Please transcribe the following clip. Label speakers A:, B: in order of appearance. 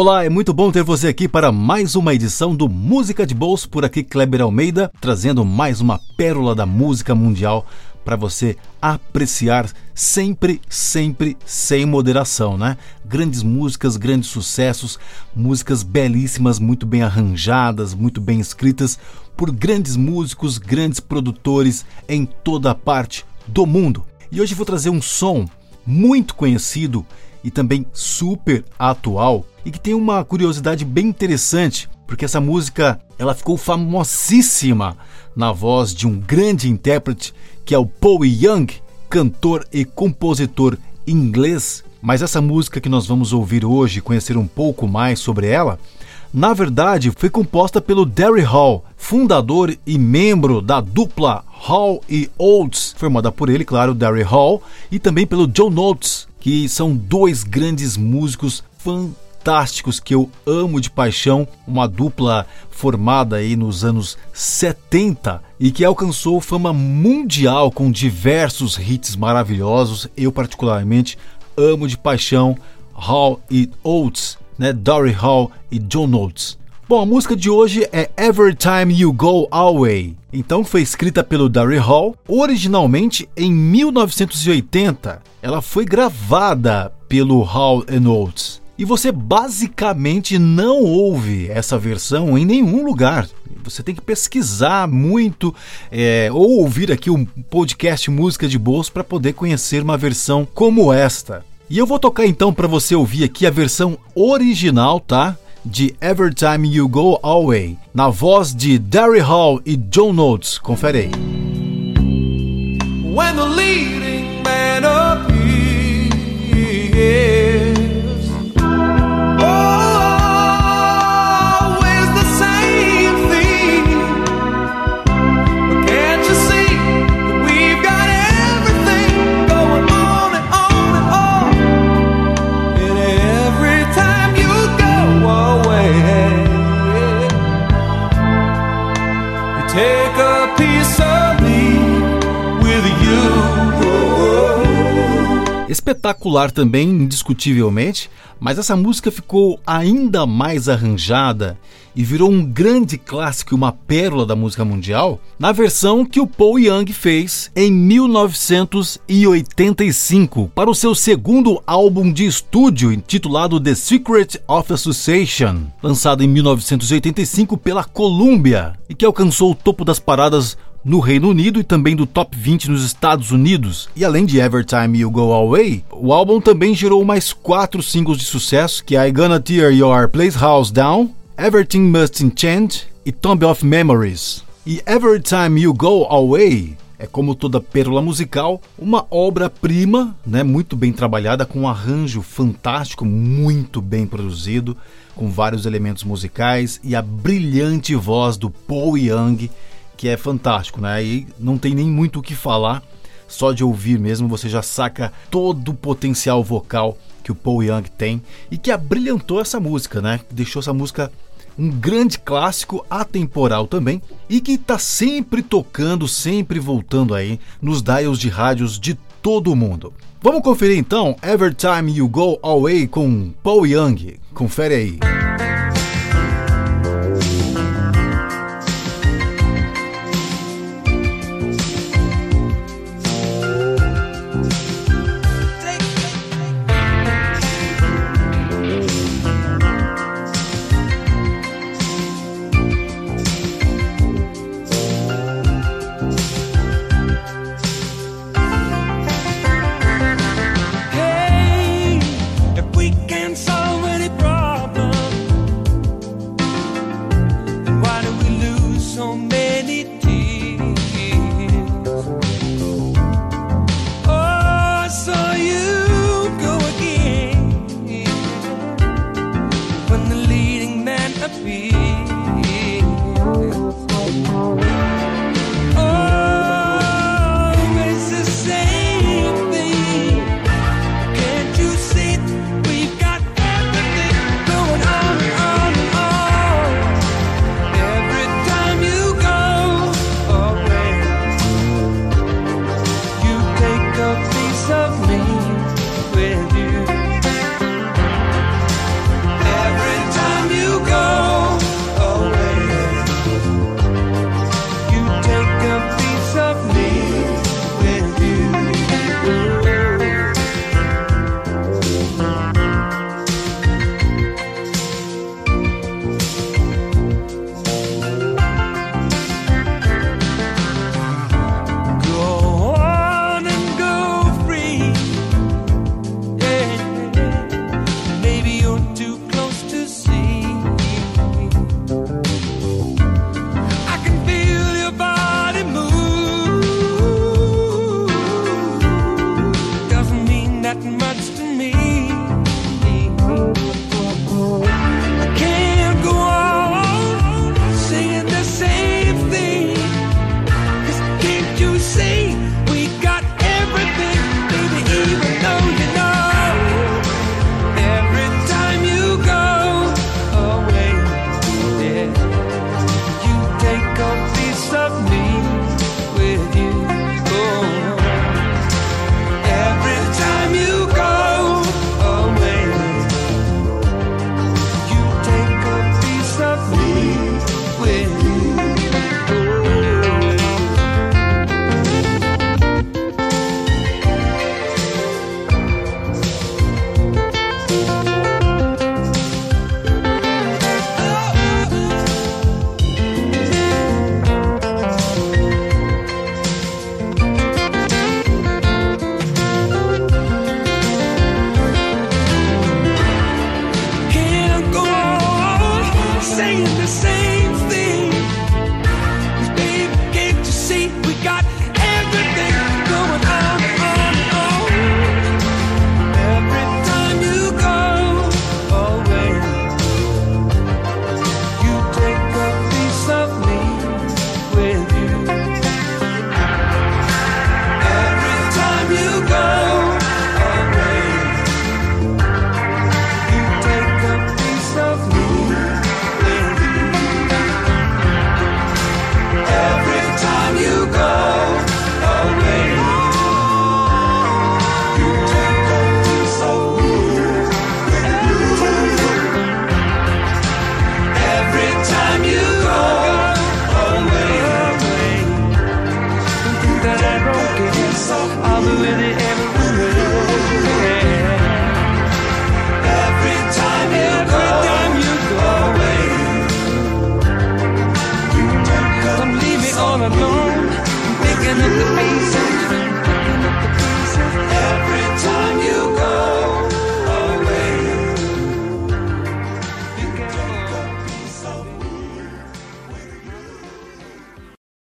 A: Olá, é muito bom ter você aqui para mais uma edição do Música de Bolso por aqui Kleber Almeida, trazendo mais uma pérola da música mundial para você apreciar sempre, sempre sem moderação, né? Grandes músicas, grandes sucessos, músicas belíssimas, muito bem arranjadas, muito bem escritas por grandes músicos, grandes produtores em toda a parte do mundo. E hoje vou trazer um som muito conhecido e também super atual e que tem uma curiosidade bem interessante, porque essa música ela ficou famosíssima na voz de um grande intérprete que é o Paul Young, cantor e compositor inglês. Mas essa música que nós vamos ouvir hoje, conhecer um pouco mais sobre ela, na verdade foi composta pelo Derry Hall, fundador e membro da dupla Hall e Oates, formada por ele, claro, Derry Hall, e também pelo John Oates, que são dois grandes músicos fantásticos que eu amo de paixão, uma dupla formada aí nos anos 70 e que alcançou fama mundial com diversos hits maravilhosos. Eu particularmente amo de paixão Hall e Oates, né? Dory Hall e John Oates. Bom, a música de hoje é Every Time You Go Away. Então foi escrita pelo Darry Hall, originalmente em 1980. Ela foi gravada pelo Hall Oates. E você basicamente não ouve essa versão em nenhum lugar. Você tem que pesquisar muito é, ou ouvir aqui um podcast Música de Bolso para poder conhecer uma versão como esta. E eu vou tocar então para você ouvir aqui a versão original, tá? de Every Time You Go Away, na voz de Darry Hall e John Notes. Confere aí. Espetacular também, indiscutivelmente, mas essa música ficou ainda mais arranjada e virou um grande clássico e uma pérola da música mundial na versão que o Paul Young fez em 1985 para o seu segundo álbum de estúdio intitulado The Secret of Association, lançado em 1985 pela Columbia e que alcançou o topo das paradas no Reino Unido e também do top 20 nos Estados Unidos. E além de Every Time You Go Away, o álbum também gerou mais quatro singles de sucesso, que é I Gonna Tear Your Place House Down, Everything Must Enchant e Tomb of Memories. E Every Time You Go Away é como toda pérola musical, uma obra-prima, né, muito bem trabalhada, com um arranjo fantástico, muito bem produzido, com vários elementos musicais e a brilhante voz do Paul Young, que é fantástico, né? E não tem nem muito o que falar, só de ouvir mesmo você já saca todo o potencial vocal que o Paul Young tem e que abrilhantou essa música, né? Deixou essa música um grande clássico atemporal também e que está sempre tocando, sempre voltando aí nos dials de rádios de todo o mundo. Vamos conferir então Every Time You Go Away com Paul Young. Confere aí.